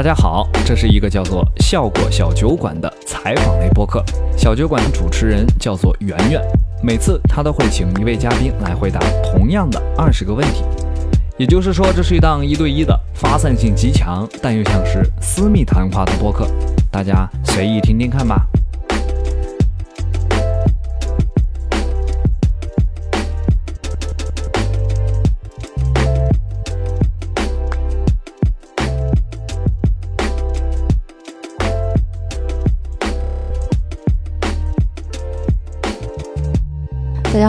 大家好，这是一个叫做“效果小酒馆”的采访类播客。小酒馆主持人叫做圆圆，每次他都会请一位嘉宾来回答同样的二十个问题。也就是说，这是一档一对一的、发散性极强，但又像是私密谈话的播客。大家随意听听看吧。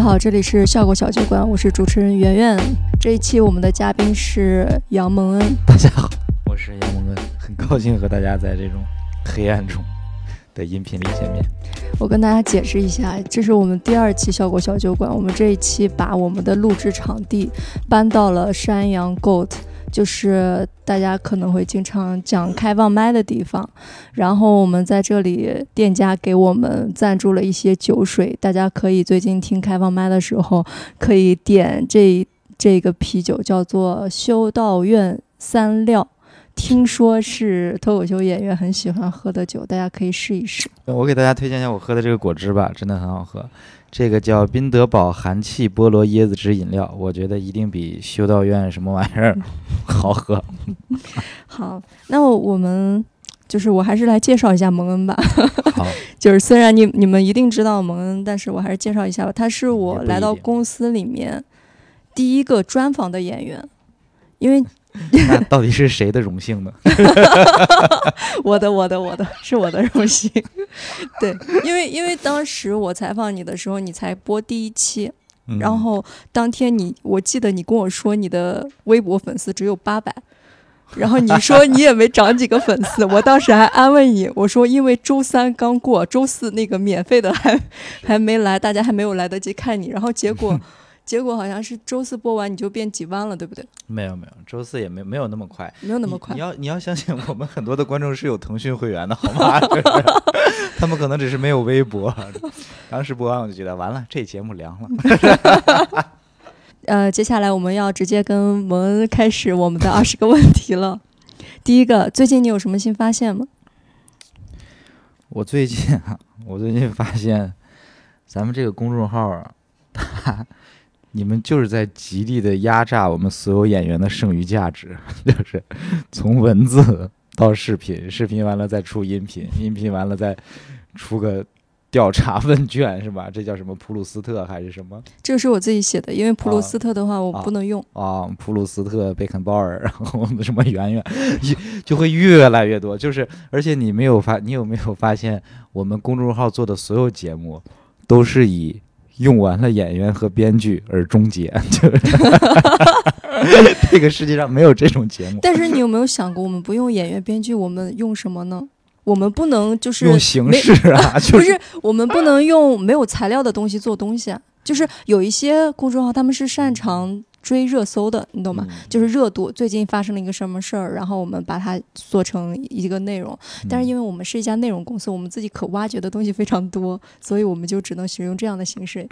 家好，这里是效果小酒馆，我是主持人圆圆。这一期我们的嘉宾是杨蒙恩。大家好，我是杨蒙恩，很高兴和大家在这种黑暗中的音频里见面。我跟大家解释一下，这是我们第二期效果小酒馆，我们这一期把我们的录制场地搬到了山羊 Goat。就是大家可能会经常讲开放麦的地方，然后我们在这里店家给我们赞助了一些酒水，大家可以最近听开放麦的时候可以点这这个啤酒，叫做修道院三料，听说是脱口秀演员很喜欢喝的酒，大家可以试一试。我给大家推荐一下我喝的这个果汁吧，真的很好喝。这个叫宾得宝含气菠萝椰子汁饮料，我觉得一定比修道院什么玩意儿 好喝。好，那我们就是我还是来介绍一下蒙恩吧。好，就是虽然你你们一定知道蒙恩，但是我还是介绍一下吧。他是我来到公司里面第一个专访的演员，因为。那到底是谁的荣幸呢？我的，我的，我的是我的荣幸。对，因为因为当时我采访你的时候，你才播第一期，然后当天你，我记得你跟我说你的微博粉丝只有八百，然后你说你也没涨几个粉丝，我当时还安慰你，我说因为周三刚过，周四那个免费的还还没来，大家还没有来得及看你，然后结果。结果好像是周四播完你就变几万了，对不对？没有没有，周四也没没有那么快，没有那么快。你要你要相信我们很多的观众是有腾讯会员的，好吗？他们可能只是没有微博。当时播完我就觉得完了，这节目凉了。呃，接下来我们要直接跟蒙恩开始我们的 二十个问题了。第一个，最近你有什么新发现吗？我最近啊，我最近发现咱们这个公众号啊，它。你们就是在极力的压榨我们所有演员的剩余价值，就是从文字到视频，视频完了再出音频，音频完了再出个调查问卷，是吧？这叫什么普鲁斯特还是什么？这个是我自己写的，因为普鲁斯特的话我不能用啊。普鲁斯特、贝肯鲍尔，然后什么圆圆，就会越来越多。就是，而且你没有发，你有没有发现，我们公众号做的所有节目都是以。用完了演员和编剧而终结，就是 这个世界上没有这种节目。但是你有没有想过，我们不用演员编剧，我们用什么呢？我们不能就是用形式啊，不是我们不能用没有材料的东西做东西啊。就是有一些公众号，他们是擅长。追热搜的，你懂吗？就是热度，最近发生了一个什么事儿，然后我们把它做成一个内容。但是因为我们是一家内容公司，我们自己可挖掘的东西非常多，所以我们就只能使用这样的形式。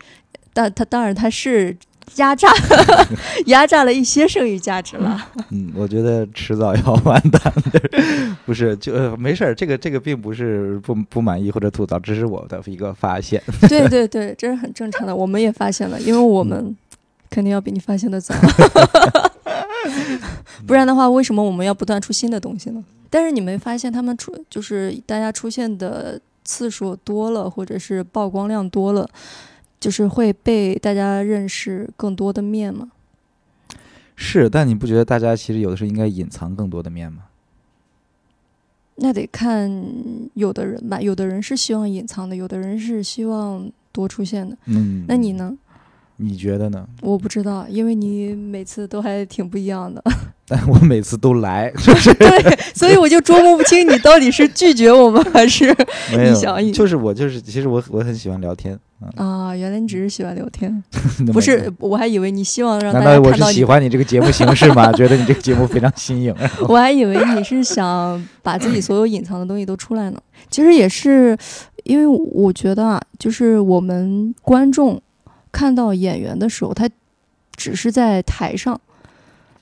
但它当然它是压榨，压榨了一些剩余价值了。嗯，我觉得迟早要完蛋的，不是就没事儿。这个这个并不是不不满意或者吐槽，只是我的一个发现。对对对，这是很正常的。我们也发现了，因为我们。肯定要比你发现的早，不然的话，为什么我们要不断出新的东西呢？但是你没发现他们出，就是大家出现的次数多了，或者是曝光量多了，就是会被大家认识更多的面吗？是，但你不觉得大家其实有的时候应该隐藏更多的面吗？那得看有的人吧，有的人是希望隐藏的，有的人是希望多出现的。嗯，那你呢？你觉得呢？我不知道，因为你每次都还挺不一样的。但 我每次都来，就 是对，所以我就琢磨不清你到底是拒绝我们还是你想。就是我就是，其实我我很喜欢聊天啊。原来你只是喜欢聊天，不是？我还以为你希望让大家看到。难道我是喜欢你这个节目形式吗？觉得你这个节目非常新颖。我还以为你是想把自己所有隐藏的东西都出来呢。其实也是，因为我觉得啊，就是我们观众。看到演员的时候，他只是在台上，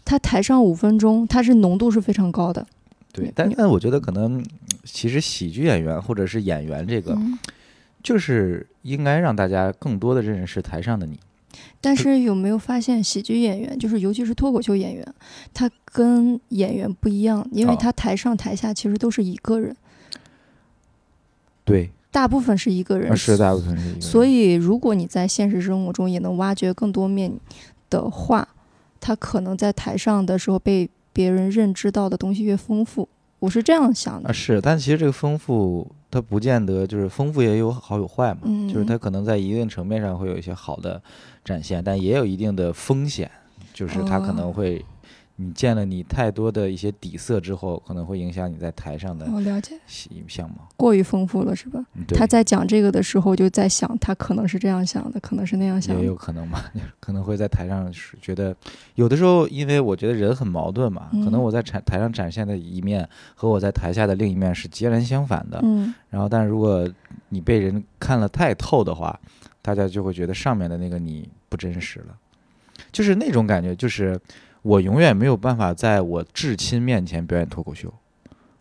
他台上五分钟，他是浓度是非常高的。对，但但我觉得可能其实喜剧演员或者是演员这个，嗯就是应该让大家更多的认识台上的你。但是有没有发现，喜剧演员就是尤其是脱口秀演员，他跟演员不一样，因为哦他台上台下其实都是一个人，对，大部分是一个人。啊是大部分是一个人。所以，如果你在现实生活中也能挖掘更多面的话，他可能在台上的时候被别人认知到的东西越丰富。我是这样想啊的。是，但其实这个丰富，它不见得就是丰富也有好有坏嘛，嗯就是它可能在一定层面上会有一些好的展现，但也有一定的风险，就是它可能哦会。你见了你太多的一些底色之后，可能会影响你在台上的我了解，形象吗。过于丰富了是吧？他在讲这个的时候，就在想，他可能是这样想的，可能是那样想也有。可能吧，可能会在台上是觉得，有的时候因为我觉得人很矛盾嘛，可能嗯我在台台上展现的一面和我在台下的另一面是截然相反的。嗯，然后，但如果你被人看了太透的话，大家就会觉得上面的那个你不真实了，就是那种感觉，就是我永远没有办法在我至亲面前表演脱口秀。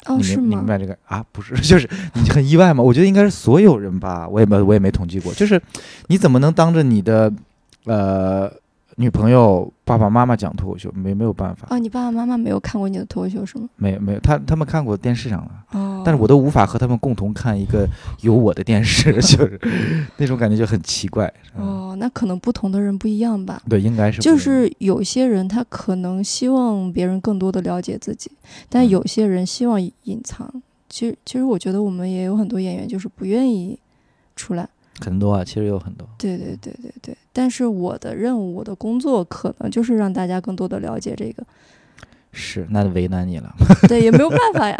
哦，是你明你明？白这个啊？不是，就是你很意外吗？我觉得应该是所有人吧，我也没我也没统计过，就是你怎么能当着你的呃女朋友、爸爸妈妈讲脱口秀？没没有办法，哦，你爸爸妈妈没有看过你的脱口秀是吗？没有没有，他他们看过电视上的，哦，但是我都无法和他们共同看一个有我的电视，就是那种感觉就很奇怪。嗯，哦，那可能不同的人不一样吧。对，应该是就是有些人他可能希望别人更多的了解自己，但嗯有些人希望隐藏。其实，其实我觉得我们也有很多演员就是不愿意出来。很多啊，其实有很多。对对对对对。但是我的任务，我的工作可能就是让大家更多的了解这个。是，那为难你了。对，也没有办法呀。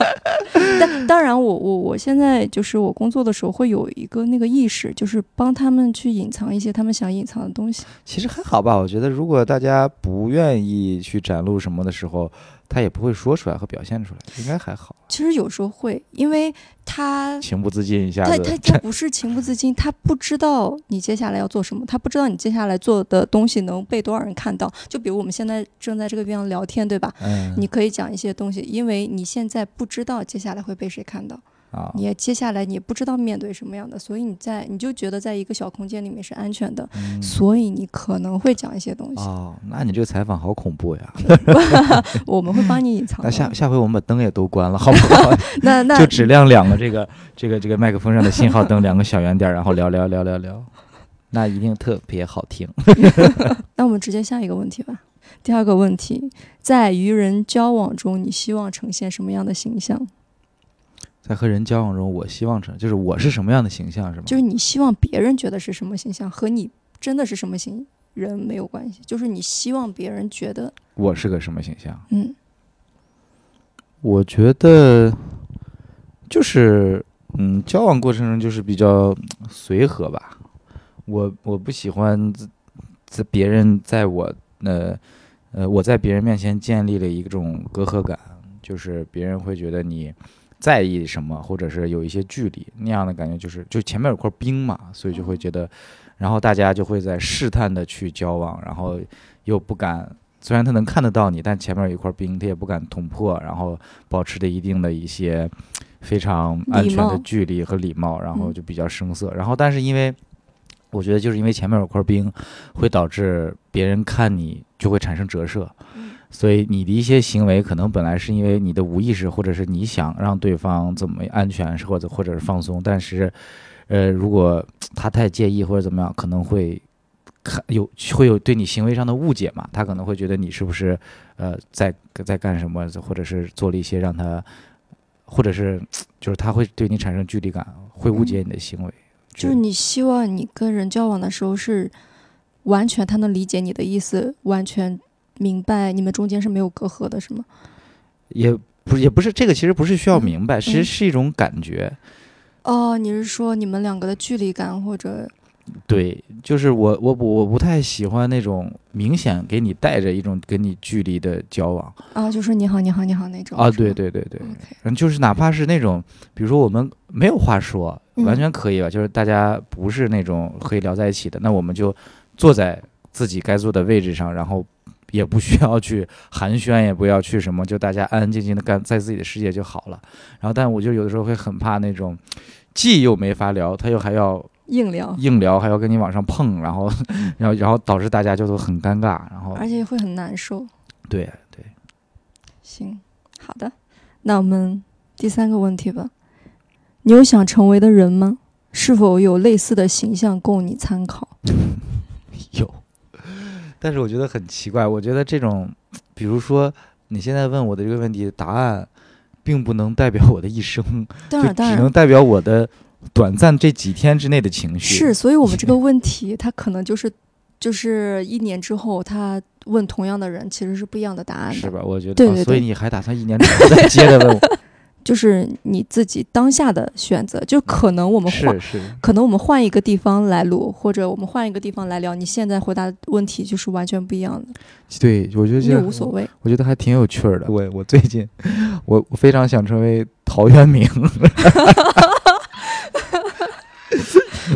但当然我，我我现在就是我工作的时候会有一个那个意识，就是帮他们去隐藏一些他们想隐藏的东西。其实还好吧，我觉得如果大家不愿意去展露什么的时候，他也不会说出来和表现出来，应该还好。其实有时候会，因为他情不自禁一下子他他他不是情不自禁，他不知道你接下来要做什么，他不知道你接下来做的东西能被多少人看到。就比如我们现在正在这个地方聊天，对吧？嗯，你可以讲一些东西，因为你现在不知道接下来会被谁看到，啊，你也接下来你也不知道面对什么样的，所以你在你就觉得在一个小空间里面是安全的，嗯所以你可能会讲一些东西，哦，那你这个采访好恐怖呀！我们会帮你隐藏。那下下回我们把灯也都关了，好不好？那那 就只亮两个这个这个这个麦克风上的信号灯，两个小圆点儿，然后聊聊聊聊聊，那一定特别好听。那我们直接下一个问题吧。第二个问题，在与人交往中，你希望呈现什么样的形象？在和人交往中，我希望成就是我是什么样的形象，是吗？就是你希望别人觉得是什么形象，和你真的是什么形人没有关系。就是你希望别人觉得，我是个什么形象？嗯我觉得就是嗯，交往过程中就是比较嗯随和吧。我我不喜欢在在别人在我呃呃我在别人面前建立了一种隔阂感，就是别人会觉得你在意什么，或者是有一些距离那样的感觉，就是就前面有块冰嘛，所以就会觉得，然后大家就会在试探的去交往，然后又不敢。虽然他能看得到你，但前面有一块冰，他也不敢捅破，然后保持着一定的一些非常安全的距离和礼貌，然后嗯就比较生涩。然后，但是因为我觉得就是因为前面有块冰，会导致别人看你就会产生折射，嗯所以你的一些行为可能本来是因为你的无意识，或者是你想让对方怎么安全，或者或者是放松，但是呃，如果他太介意或者怎么样，可能会。看有会有对你行为上的误解嘛？他可能会觉得你是不是呃在在干什么，或者是做了一些让他，或者是就是他会对你产生距离感，会误解你的行为。就是你希望你跟人交往的时候是完全他能理解你的意思，完全明白你们中间是没有隔阂的，是吗？也不也不是这个，其实不是需要嗯明白，其实嗯是一种感觉。哦，你是说你们两个的距离感，或者对，就是我我不我不太喜欢那种明显给你带着一种跟你距离的交往。啊，就是你好，你好，你好那种啊，对对对对，，OK，嗯，就是哪怕是那种，比如说我们没有话说，完嗯全可以吧，就是大家不是那种可以聊在一起的，那我们就坐在自己该坐的位置上，然后也不需要去寒暄，也不要去什么，就大家安安静静的干在自己的世界就好了。然后，但我就有的时候会很怕那种，既又没法聊，他又还要硬聊，硬聊，还要跟你往上碰，然后，然后，然后导致大家就都很尴尬，然后而且会很难受。对对，行，好的，那我们第三个问题吧。你有想成为的人吗？是否有类似的形象供你参考？有，但是我觉得很奇怪。我觉得这种，比如说你现在问我的这个问题，答案并不能代表我的一生，当然，当只能代表我的短暂这几天之内的情绪。是，所以我们这个 问题，它可能就是就是一年之后，他问同样的人，其实是不一样的答案的。是吧？我觉得，对对对哦所以你还打算一年之后再接着问我？就是你自己当下的选择，就可能我们换，是是，可能我们换一个地方来录，或者我们换一个地方来聊，你现在回答的问题就是完全不一样的，对，我觉得无所谓。我觉得还挺有趣儿的。我我最近，我我非常想成为陶渊明，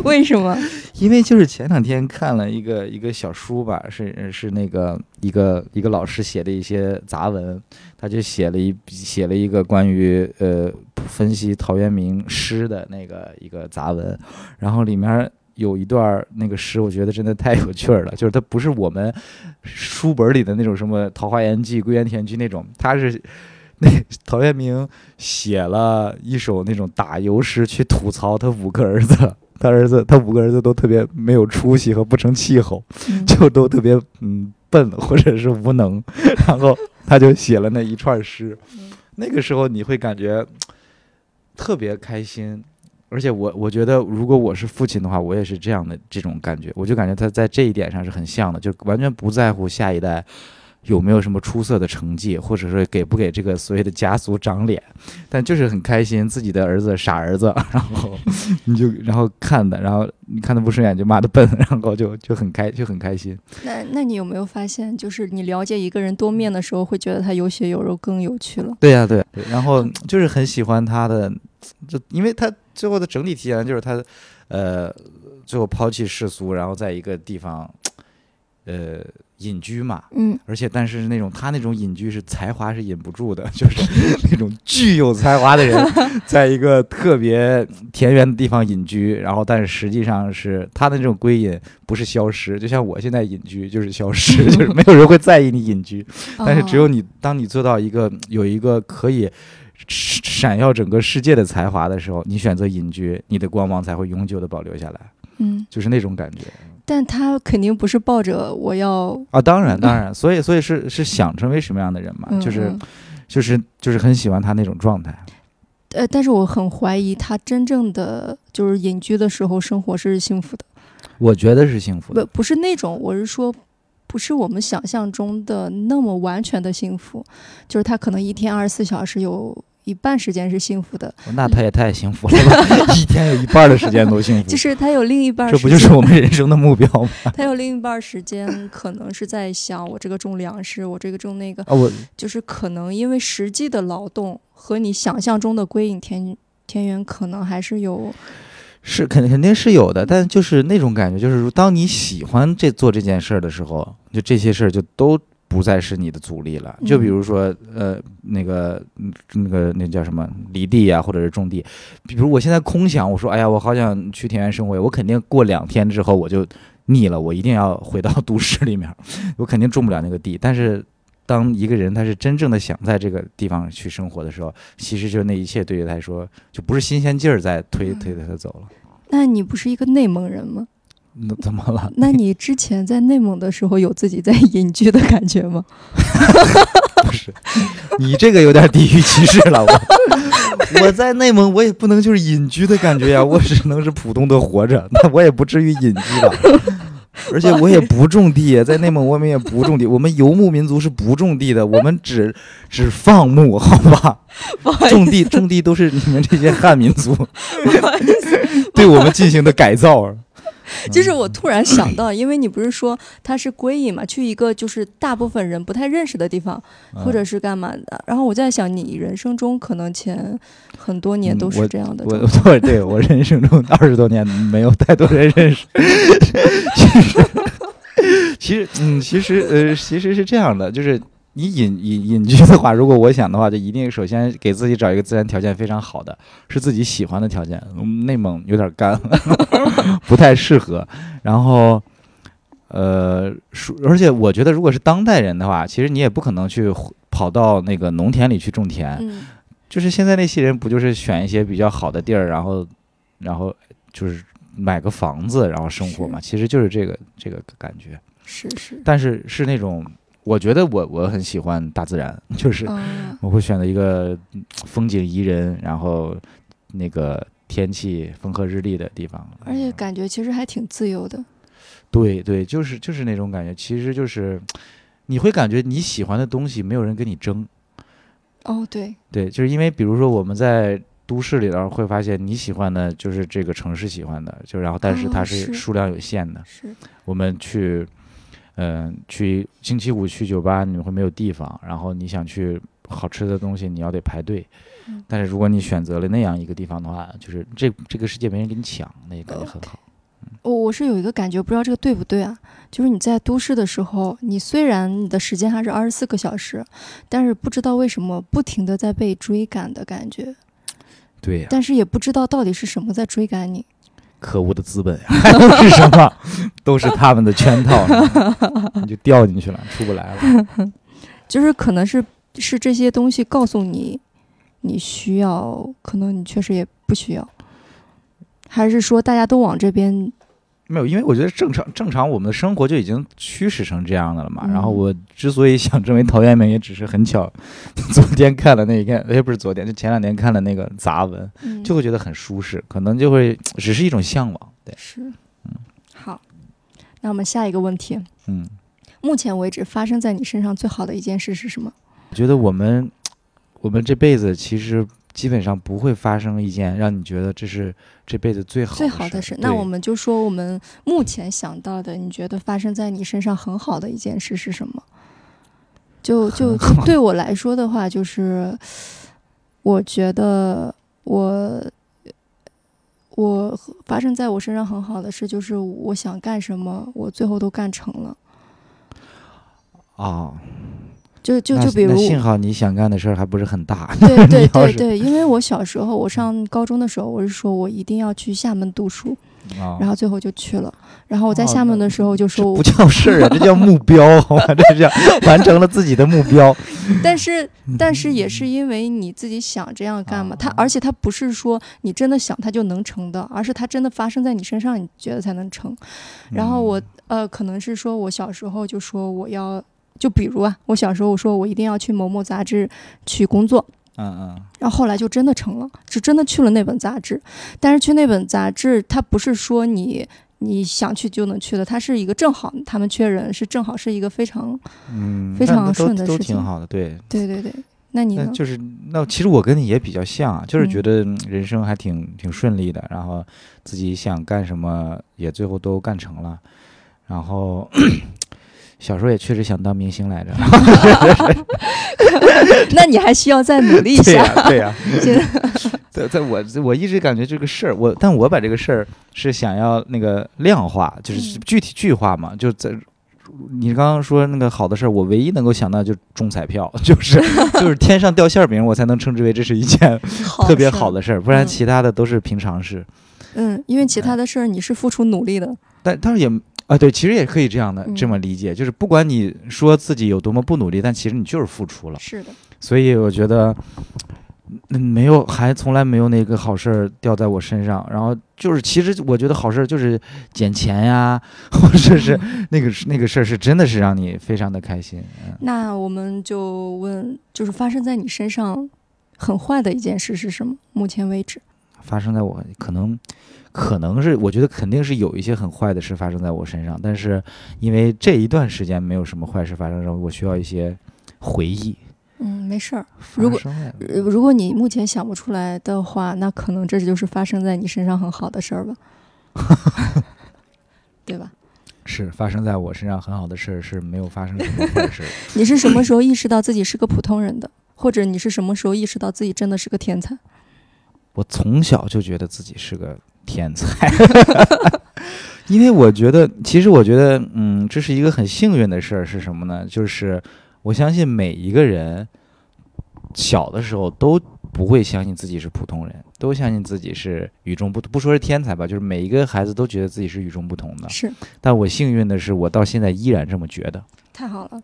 为什么？因为就是前两天看了一个一个小书吧，是是那个一个一个老师写的一些杂文，他就写了一写了一个关于呃分析陶渊明诗的那个一个杂文，然后里面有一段那个诗，我觉得真的太有趣了，就是它不是我们书本里的那种什么《桃花源记》《归园田居》那种，它是。那陶渊明写了一首那种打油诗，去吐槽他五个儿子，他儿子他五个儿子都特别没有出息和不成气候，嗯 就都特别嗯笨或者是无能，然后他就写了那一串诗嗯。那个时候你会感觉特别开心，而且我我觉得如果我是父亲的话，我也是这样的这种感觉，我就感觉他在这一点上是很像的，就完全不在乎下一代。有没有什么出色的成绩，或者说给不给这个所谓的家族长脸，但就是很开心，自己的儿子傻儿子，然后 你就然后看的，然后你看他不顺眼就骂他笨，然后就就很开就很开心。那那你有没有发现，就是你了解一个人多面的时候，会觉得他有血有肉更有趣了？对呀、对对，然后就是很喜欢他的，就因为他最后的整体体验就是他，呃，最后抛弃世俗，然后在一个地方，呃，隐居嘛。嗯，而且，但是那种他那种隐居是才华是隐不住的，就是那种具有才华的人，在一个特别田园的地方隐居，然后但是实际上是他的那种归隐不是消失，就像我现在隐居就是消失，就是没有人会在意你隐居，但是只有哦你，当你做到一个有一个可以闪耀整个世界的才华的时候，你选择隐居，你的光芒才会永久的保留下来，嗯，就是那种感觉但他肯定不是抱着我要，啊！当然，当 然，所以，所以是是想成为什么样的人嘛？嗯就是嗯就是就是很喜欢他那种状态。呃，但是我很怀疑他真正的就是隐居的时候生活是幸福的，我觉得是幸福的不不是那种，我是说。不是我们想象中的那么完全的幸福，就是他可能一天二十四小时有一半时间是幸福的，那他也太幸福了吧！一天有一半的时间都幸福，就是他有另一半这时间，不就是我们人生的目标吗？他有另一半时间可能是在想我这个种粮食，我这个种那个，啊，我就是可能因为实际的劳动和你想象中的归隐田田园可能还是有，是肯肯定是有的，但就是那种感觉，就是当你喜欢这做这件事儿的时候，就这些事儿就都不再是你的阻力了。就比如说，呃，那个嗯那个那叫什么犁地呀、或者是种地，比如我现在空想，我说，哎呀，我好想去田园生活，我肯定过两天之后我就腻了，我一定要回到 都市里面，我肯定种不了那个地。但是当一个人他是真正的想在这个地方去生活的时候，其实就那一切对于他来说就不是新鲜劲儿在推推着他走了。那你不是一个内蒙人吗？那怎么了？那你之前在内蒙的时候有自己在隐居的感觉吗？不是，你这个有点地域歧视了。我我在内蒙，我也不能就是隐居的感觉呀，我只能是普通的活着，那我也不至于隐居吧。而且我也不种地，在内蒙我们也不种地，我们游牧民族是不种地的，我们只只放牧，好吧？好种地种地都是你们这些汉民族对我们进行的改造。就是我突然想到，因为你不是说他是归隐嘛，去一个就是大部分人不太认识的地方，嗯或者是干嘛的。然后我在想，你人生中可能前很多年都是这样的。我对我人生中二十多年没有太多人认识，其实其实，嗯，其实，呃，其实是这样的，就是你隐隐隐居的话，如果我想的话，就一定首先给自己找一个自然条件非常好的，是自己喜欢的条件。嗯内蒙有点干，不太适合。然后，呃，属而且我觉得，如果是当代人的话，其实你也不可能去跑到那个农田里去种田。嗯，就是现在那些人不就是选一些比较好的地儿，然后，然后就是买个房子，然后生活嘛，其实就是这个这个感觉。是是，但是是那种，我觉得我我很喜欢大自然，就是嗯我会选择一个嗯风景宜人，然后那个天气风和日丽的地方。而且感觉其实还挺自由的。对对，就是就是那种感觉，其实就是你会感觉你喜欢的东西没有人跟你争。哦，对，对，就是因为比如说我们在都市里头会发现你喜欢的就是这个城市喜欢的，就然后但是它是数量有限的。是，我们去，嗯、去星期五去酒吧你会没有地方，然后你想去好吃的东西你要得排队。嗯但是如果你选择了那样一个地方的话，就是这这个世界没人跟你抢，那也感觉很好。我我是有一个感觉，不知道这个对不对啊？就是你在都市的时候，你虽然你的时间还是二十四个小时，但是不知道为什么不停的在被追赶的感觉，对呀、但是也不知道到底是什么在追赶你。可恶的资本呀，还 能是什么？都是他们的圈套，你就掉进去了，出不来了。就是可能是是这些东西告诉你，你需要，可能你确实也不需要，还是说大家都往这边？没有，因为我觉得正常正常，我们的生活就已经驱使成这样的了嘛。嗯然后我之所以想成为陶渊明，也只是很巧，昨天看了那一篇，也，不是昨天，就前两天看了那个杂文，嗯，就会觉得很舒适，可能就会只是一种向往。对，是，嗯好，那我们下一个问题，嗯，目前为止发生在你身上最好的一件事是什么？我觉得我们我们这辈子其实基本上不会发生一件让你觉得这是这辈子最好最好的的事，那我们就说我们目前想到的，你觉得发生在你身上很好的一件事是什么？就 就就对我来说的话，就是我觉得我我发生在我身上很好的事，就是我想干什么，我最后都干成了。啊，就就就比如幸好你想干的事儿还不是很大。对对对对，因为我小时候，我上高中的时候，我是说我一定要去厦门读书，啊，然后最后就去了。然后我在厦门的时候就说我不叫事儿啊，这叫目标？这叫完成了自己的目标。但是，但是也是因为你自己想这样干嘛，它啊而且它不是说你真的想它就能成的，而是它真的发生在你身上，你觉得才能成。然后我呃，可能是说我小时候就说我要，就比如啊，我小时候我说我一定要去某某杂志去工作，嗯嗯然后后来就真的成了，就真的去了那本杂志。但是去那本杂志，它不是说你你想去就能去的，它是一个正好他们缺人，是正好是一个非常嗯，非常顺的事情挺好的，对。对对对。那你就是那其实我跟你也比较像啊，就是嗯觉得嗯人生还挺挺顺利的，然后自己想干什么也最后都干成了，然后小时候也确实想当明星来着，那你还需要再努力一对呀、下。对呀、现 在在我我一直感觉这个事儿，我但我把这个事儿是想要那个量化，就是嗯具体具化嘛，就在。你刚刚说那个好的事儿，我唯一能够想到就中彩票，就是就是天上掉馅儿饼，我才能称之为这是一件特别好的。事儿，不然嗯其他的都是平常事。嗯，因为其他的事儿你是付出努力的。但但是也啊，对，其实也可以这样的嗯这么理解，就是不管你说自己有多么不努力，但其实你就是付出了。是的，所以我觉得，嗯，没有，还从来没有那个好事儿掉在我身上。然后就是，其实我觉得好事儿就是捡钱呀，或者是 那个那个事儿是真的是让你非常的开心。嗯，那我们就问，就是发生在你身上很坏的一件事是什么？目前为止，发生在我可能。可能是，我觉得肯定是有一些很坏的事发生在我身上，但是因为这一段时间没有什么坏事发生，然后我需要一些回忆。嗯，没事儿。如果如果你目前想不出来的话，那可能这就是发生在你身上很好的事儿吧，对吧？是发生在我身上很好的事儿，是没有发生什么坏事儿。你是什么时候意识到自己是个普通人的？或者你是什么时候意识到自己真的是个天才？我从小就觉得自己是个天才，因为我觉得，其实我觉得，嗯，这是一个很幸运的事儿，是什么呢？就是我相信每一个人小的时候都不会相信自己是普通人，都相信自己是与众不同。不说是天才吧，就是每一个孩子都觉得自己是与众不同的。是但我幸运的是，我到现在依然这么觉得。太好了。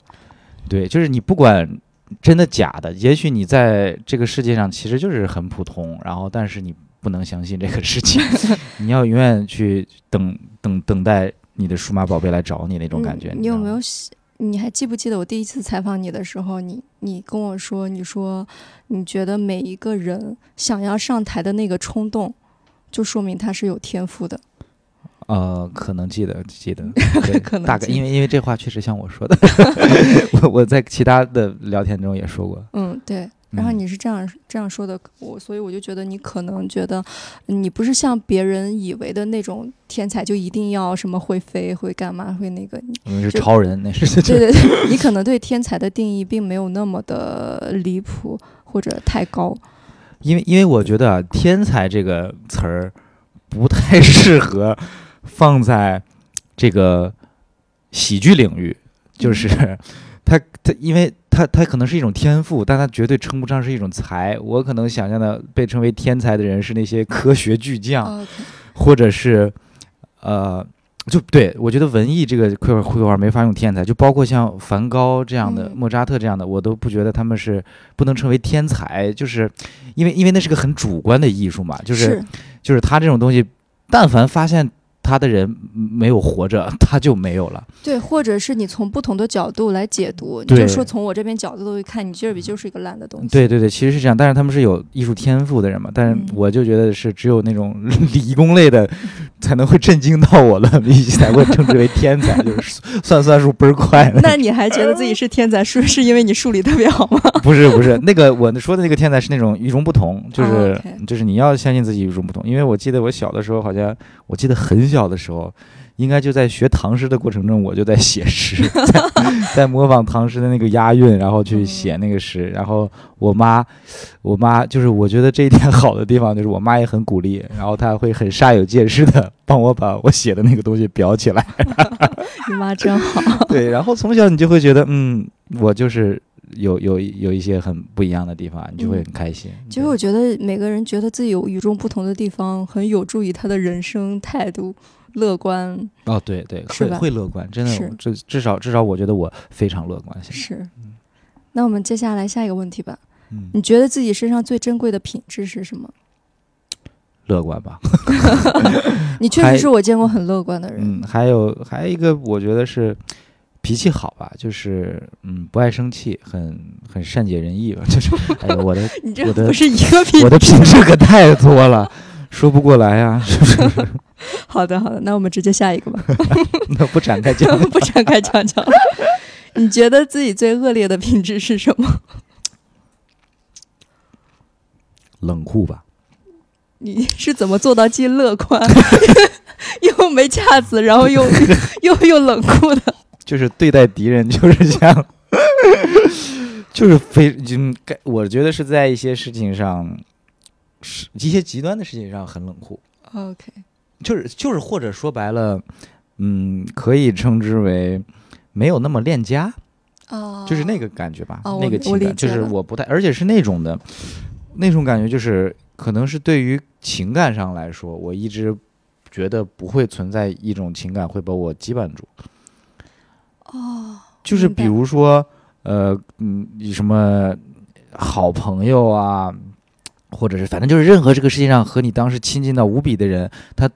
对，就是你不管真的假的，也许你在这个世界上其实就是很普通，然后但是你不能相信这个事情，你要永远去等等等待你的数码宝贝来找你那种感觉。嗯你有没有喜？你还记不记得我第一次采访你的时候，你你跟我说，你说你觉得每一个人想要上台的那个冲动，就说明他是有天赋的。呃，可能记得记得，对可能大概因为因为这话确实像我说的，我我在其他的聊天中也说过。嗯，对。然后嗯你是这样这样说的，我所以我就觉得你可能觉得你不是像别人以为的那种天才，就一定要什么会飞会干嘛会那个。你们是超人，那是对对对，你可能对天才的定义并没有那么的离谱或者太高。因为因为我觉得啊，天才这个词儿不太适合放在这个喜剧领域，就是 他他，因为他他可能是一种天赋，但他绝对称不上是一种才。我可能想象的被称为天才的人是那些科学巨匠 或者是呃。就对我觉得文艺这个绘画绘画没法用天才，就包括像梵高这样的、嗯莫扎特这样的，我都不觉得他们是不能称为天才，就是因为因为那是个很主观的艺术嘛，就是是就是他这种东西，但凡发现他的人没有活着，他就没有了。对，或者是你从不同的角度来解读，你对就说从我这边角度看，你这笔就是一个烂的东西。对对对，其实是这样，但是他们是有艺术天赋的人嘛，但是嗯我就觉得是只有那种理工类的才能会震惊到我的，才会称之为天才，就是算算术倍儿快。那你还觉得自己是天才，是是因为你数理特别好吗？不是不是，那个我说的那个天才是那种与众不同，就是、就是你要相信自己与众不同。因为我记得我小的时候，好像我记得很小的时候，应该就在学唐诗的过程中，我就在写诗，在在模仿唐诗的那个押韵，然后去写那个诗。然后我妈，我妈就是我觉得这一点好的地方 就是我妈也很鼓励，然后她会很煞有介事的帮我把我写的那个东西裱起来。你妈真好。对，然后从小你就会觉得，嗯，我就是有有有一些很不一样的地方，你就会很开心。其实我觉得每个人觉得自己有与众不同的地方，很有助于他的人生态度、乐观。哦，对对，会是会乐观，真的是，至至少至少我觉得我非常乐观。是。那我们接下来下一个问题吧。嗯，你觉得自己身上最珍贵的品质是什么？乐观吧。你确实是我见过很乐观的人。嗯，还有还有一个，我觉得是脾气好吧，就是嗯不爱生气，很很善解人意吧。就是哎呦，我的 你这我的不是一个品我的。品质可太多了，说不过来呀、是不是？好的，好的，那我们直接下一个吧，那不展开讲。不展开讲讲。你觉得自己最恶劣的品质是什么？冷酷吧。你是怎么做到既乐观又没架子，然后又又又冷酷的？就是对待敌人 就是这样，就是非嗯，该我觉得是在一些事情上，是一些极端的事情上很冷酷，OK，就是就是或者说白了，嗯，可以称之为没有那么恋家，哦。就是那个感觉吧，那个情感，就是我不太，而且是那种的，那种感觉就是可能是对于情感上来说，我一直觉得不会存在一种情感会把我羁绊住。哦，就是比如说，呃，嗯，你什么好朋友啊，或者是反正就是任何这个世界上和你当时亲近到无比的人，他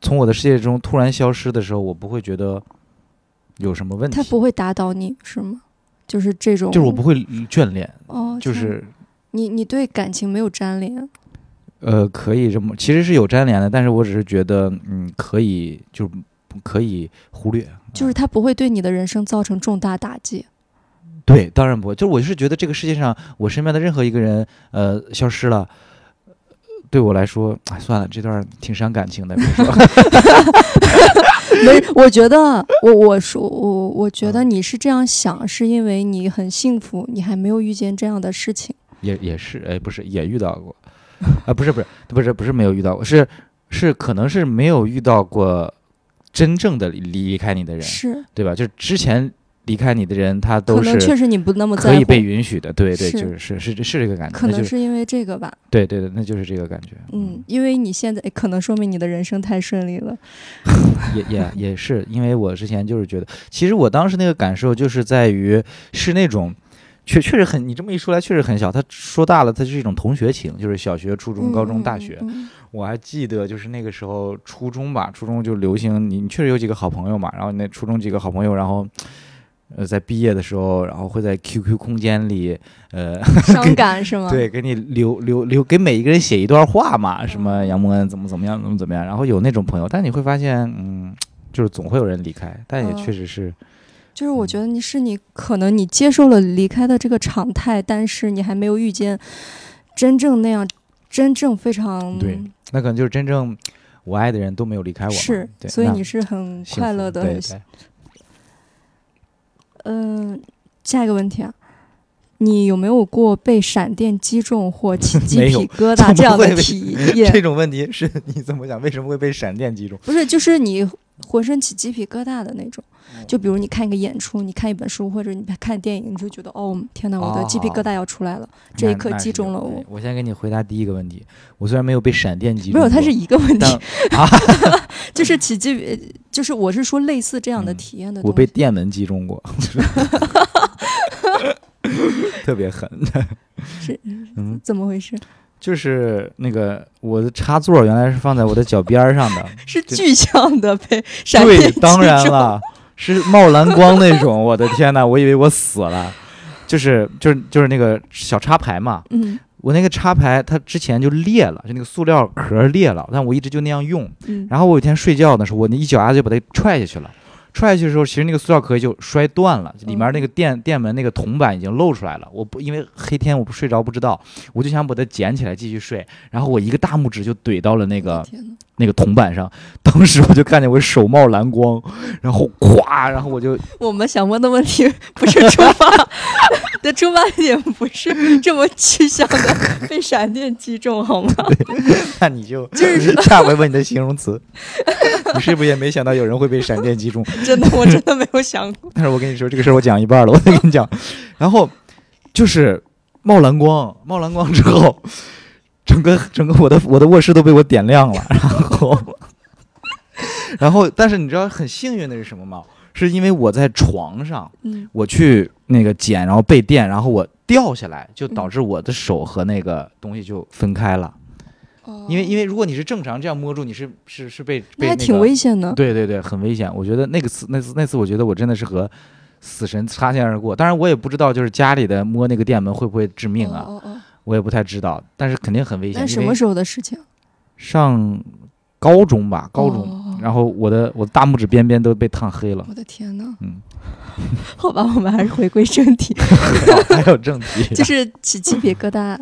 从我的世界中突然消失的时候，我不会觉得有什么问题，他不会打倒你是吗？就是这种，就是我不会眷恋，哦，就是你你对感情没有粘连，呃，可以这么，其实是有粘连的，但是我只是觉得，嗯，可以就可以忽略，就是他不会对你的人生造成重大打击。对，当然不会。就我是觉得这个世界上，我身边的任何一个人，呃，消失了，对我来说，哎，算了，这段挺伤感情的。没，我觉得我我说我我觉得嗯你是这样想，是因为你很幸福，你还没有遇见这样的事情。也也是，哎，不是，也遇到过，啊、不是不是不是不是没有遇到过，是是可能是没有遇到过真正的离离开你的人，是，对吧？就是之前离开你的人，他都可能确是实你不那么可以被允许的，对对，就是是是是这个感觉，可能是因为这个吧，对对对，那就是这个感觉，嗯，因为你现在可能说明你的人生太顺利了，也也也是，因为我之前就是觉得，其实我当时那个感受就是在于是那种。确确实很，你这么一说来确实很小。他说大了，它是一种同学情，就是小学、初中、高中、大学。嗯，嗯我还记得，就是那个时候初中吧，初中就流行你，你确实有几个好朋友嘛。然后那初中几个好朋友，然后呃，在毕业的时候，然后会在 QQ 空间里，呃，嗯伤感是吗？对，给你留留留，给每一个人写一段话嘛，什么嗯杨蒙恩怎么怎么样，怎么怎么样。然后有那种朋友，但你会发现，嗯，就是总会有人离开，但也嗯确实是，就是我觉得你是你可能你接受了离开的这个常态，但是你还没有遇见真正那样真正非常对那可能就是真正我爱的人都没有离开我。是，对所以你是很快乐的，很对对。嗯，下一个问题啊，你有没有过被闪电击中或起 鸡皮疙瘩这样的体验？这种问题是你怎么想？为什么会被闪电击中？不是，就是你浑身起鸡皮疙瘩的那种。哦就比如你看一个演出，你看一本书，或者你看电影，你就觉得哦，天哪，我的鸡皮疙瘩要出来了，这一刻击中了我。我先给你回答第一个问题，我虽然没有被闪电击中没有，它是一个问题 就是起鸡皮，就是我是说类似这样的嗯体验的。我被电门击中过，特别狠。是嗯，怎么回事？就是那个我的插座原来是放在我的脚边儿上的，是就具象的被闪电对，击当然中。了，是冒蓝光那种。我的天呐，我以为我死了。就是就是就是那个小插排嘛，嗯我那个插排它之前就裂了，就那个塑料壳裂了，但我一直就那样用。嗯，然后我有一天睡觉的时候，我那一脚丫子就把它踹下去了。踹下去的时候，其实那个塑料壳就摔断了，里面那个电电门那个铜板已经露出来了。我不因为黑天我不睡着不知道，我就想把它捡起来继续睡。然后我一个大拇指就怼到了那个那个铜板上，当时我就看见我手冒蓝光，然后咵，然后我就我们想问的问题不是出发的出发点不是 这么具象的被闪电击中好吗？那你就就是下回问你的形容词，你是不是也没想到有人会被闪电击中？真的，我真的没有想过。但是我跟你说，这个事儿我讲一半了，我再跟你讲。然后就是冒蓝光，冒蓝光之后，整个整个我的我的卧室都被我点亮了。然后，然后，但是你知道很幸运的是什么吗？是因为我在床上，嗯我去那个捡，然后被电，然后我掉下来，就导致我的手和那个东西就分开了。因为因为为如果你是正常这样摸住，你是是是被被那个还挺危险的。对对对，很危险。我觉得那个次那次那次，我觉得我真的是和死神擦肩而过。当然，我也不知道就是家里的摸那个电门会不会致命啊，哦哦哦，我也不太知道。但是肯定很危险。那什么时候的事情？上高中吧，高中，哦然后我的我的大拇指边边都被烫黑了。我的天呐，嗯，好吧，我们还是回归正题，好还有正题，就是起鸡皮疙瘩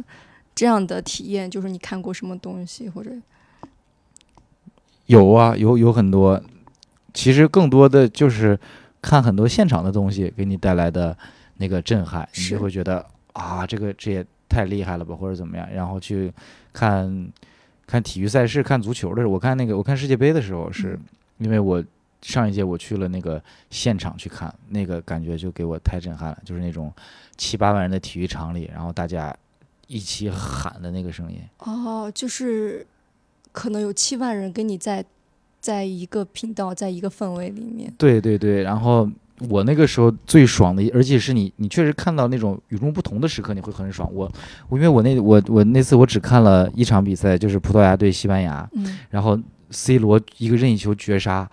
这样的体验，就是你看过什么东西或者有啊，有有很多。其实更多的就是看很多现场的东西给你带来的那个震撼，你就会觉得啊，这个这也太厉害了吧，或者怎么样。然后去看看体育赛事，看足球的时候，我看那个我看世界杯的时候，是因为我上一届我去了那个现场去看，那个感觉就给我太震撼了，就是那种七八万人的体育场里，然后大家一起喊的那个声音。哦，就是可能有七万人跟你在在一个频道，在一个氛围里面。对对对，然后我那个时候最爽的，而且是你，你确实看到那种与众不同的时刻，你会很爽。我我因为我那我我那次我只看了一场比赛，就是葡萄牙对西班牙，嗯，然后 C 罗一个任意球绝杀，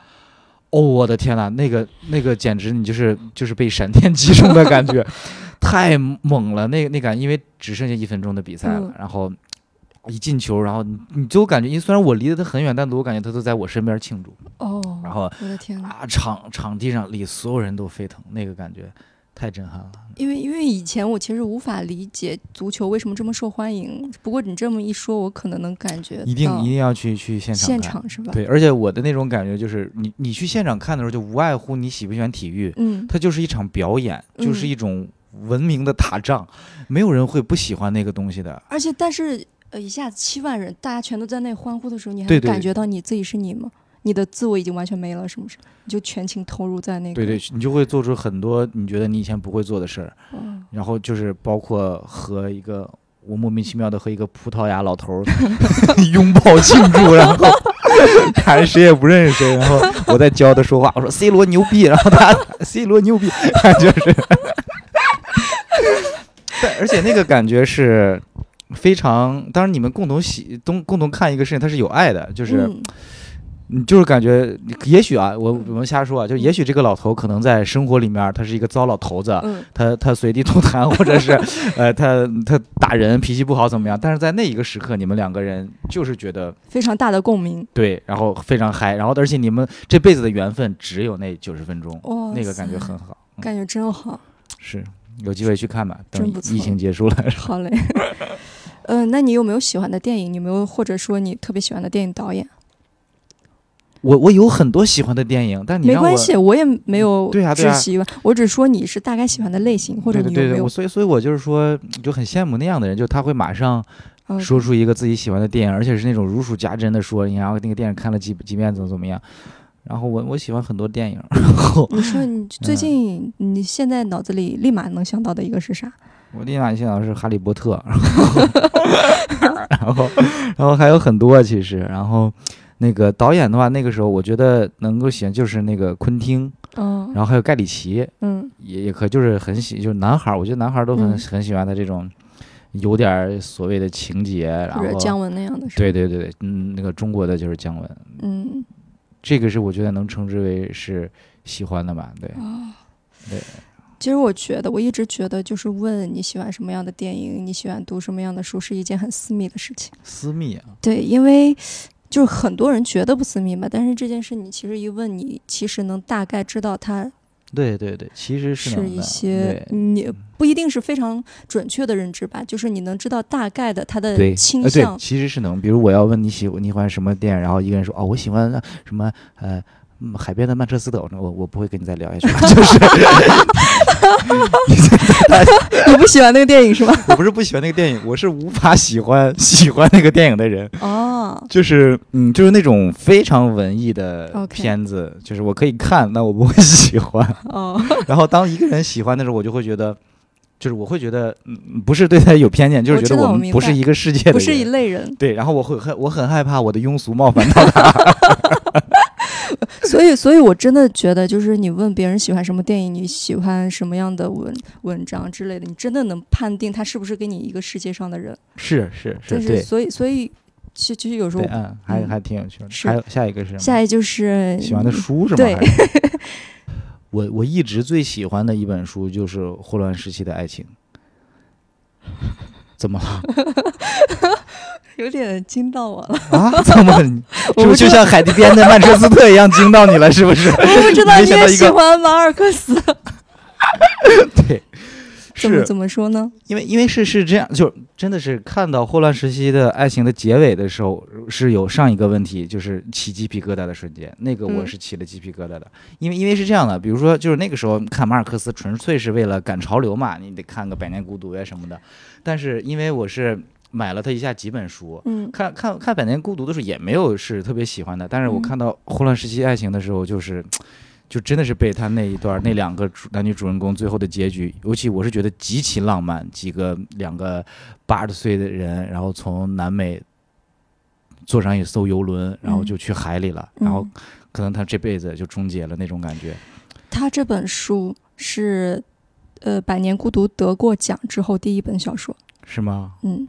哦，我的天呐，那个那个简直你就是就是被闪电击中的感觉，太猛了。那那感，因为只剩下一分钟的比赛了，嗯然后一进球，然后你你就感觉，因为虽然我离得他很远，但我感觉他都在我身边庆祝。哦，然后我的天呐，啊，场场地上里所有人都沸腾，那个感觉太震撼了。因为因为以前我其实无法理解足球为什么这么受欢迎，不过你这么一说，我可能能感觉一定一定要去去现场现看场是吧？对，而且我的那种感觉就是，你你去现场看的时候，就无外乎你喜不喜欢体育，嗯，它就是一场表演，就是嗯一种文明的打仗，没有人会不喜欢那个东西的。而且但是呃，一下子七万人，大家全都在那欢呼的时候，你还感觉到你自己是你吗？你的自我已经完全没了，是不是？你就全情投入在那个。对对，你就会做出很多你觉得你以前不会做的事儿，嗯然后就是包括和一个我莫名其妙的和一个葡萄牙老头儿 拥抱庆祝，然后 俩人谁也不认识谁，然后我在教他说话，我说 C 罗牛逼，然后他 C 罗牛逼，就是，但而且那个感觉是非常，当然你们共同喜东共同看一个事情，它是有爱的，就是。嗯你就是感觉，也许啊，我我们瞎说啊，就也许这个老头可能在生活里面他是一个糟老头子，嗯他他随地吐痰，或者是 呃他他打人脾气不好怎么样？但是在那一个时刻，你们两个人就是觉得非常大的共鸣。对，然后非常嗨，然后而且你们这辈子的缘分只有那九十分钟，哇那个感觉很好，嗯感觉真好，是有机会去看吧，等疫情结束了。好嘞。嗯、那你有没有喜欢的电影？你有没有或者说你特别喜欢的电影导演？我我有很多喜欢的电影，但你没关系，我也没有对啊对啊只喜欢，我只说你是大概喜欢的类型，或者你有没有我所以所以我就是说，就很羡慕那样的人，就他会马上呃说出一个自己喜欢的电影，而且是那种如数家珍的说，然后那个电影看了几几遍怎么怎么样。然后我我喜欢很多电影，然后你说你最嗯近你现在脑子里立马能想到的一个是啥？我立马想到是《哈利波特》，然后然后还有很多其实，然后那个导演的话，那个时候我觉得能够喜欢就是那个昆汀，嗯然后还有盖里奇，嗯也也可就是很喜就是男孩儿，我觉得男孩儿都很、嗯很喜欢他这种有点儿所谓的情节，然后姜文那样的？对对对对，嗯，那个中国的就是姜文，嗯这个是我觉得能称之为是喜欢的吧，对，啊对。其实我觉得，我一直觉得，就是问你喜欢什么样的电影，你喜欢读什么样的书，是一件很私密的事情。私密啊，对，因为就是很多人觉得不私密嘛，但是这件事你其实一问你，其实能大概知道它对对对，其实是是一些你不一定是非常准确的认知吧，就是你能知道大概的它的倾向，。其实是能。比如我要问你喜你喜欢什么电影，然后一个人说哦，我喜欢什么呃嗯海边的曼彻斯特，我我不会跟你再聊下去了，就是 你不喜欢那个电影是吗？我不是不喜欢那个电影，我是无法喜欢喜欢那个电影的人。哦，就是嗯，就是那种非常文艺的片子就是我可以看，但我不会喜欢。哦，然后当一个人喜欢的时候，我就会觉得，就是我会觉得，嗯，不是对他有偏见，就是觉得我们不是一个世界的人，不是一类人，对。然后我会很我很害怕我的庸俗冒犯到他。所以，所以我真的觉得，就是你问别人喜欢什么电影，你喜欢什么样的文文章之类的，你真的能判定他是不是跟你一个世界上的人。是是是，但是，对所以，所以，其其实有时候，嗯，还嗯还挺有趣的。还有下一个是什么下一就是喜欢的书是吗？对我我一直最喜欢的一本书就是《霍乱时期的爱情》。怎么了 有点惊到我了，啊？怎么？是我就像海底边的曼彻斯特一样惊到你了？是不是？我不知道你也喜欢马尔克斯，对，是怎么怎么说呢？因为因为是是这样，就真的是看到霍乱时期的爱情的结尾的时候，是有上一个问题，就是起鸡皮疙瘩的瞬间，那个我嗯是起了鸡皮疙瘩的，因为因为是这样的，比如说就是那个时候看马尔克斯纯粹是为了赶潮流嘛，你得看个《百年孤独》呀什么的，但是因为我是买了他一下几本书。嗯看看看《百年孤独》的时候也没有是特别喜欢的，但是我嗯看到《混乱时期爱情》的时候，就是，就真的是被他那一段那两个主男女主人公最后的结局，尤其我是觉得极其浪漫，几个两个八十岁的人，然后从南美坐上一艘游轮，然后嗯就去海里了，嗯然后可能他这辈子就终结了那种感觉。他这本书是呃《百年孤独》得过奖之后第一本小说。是吗？嗯，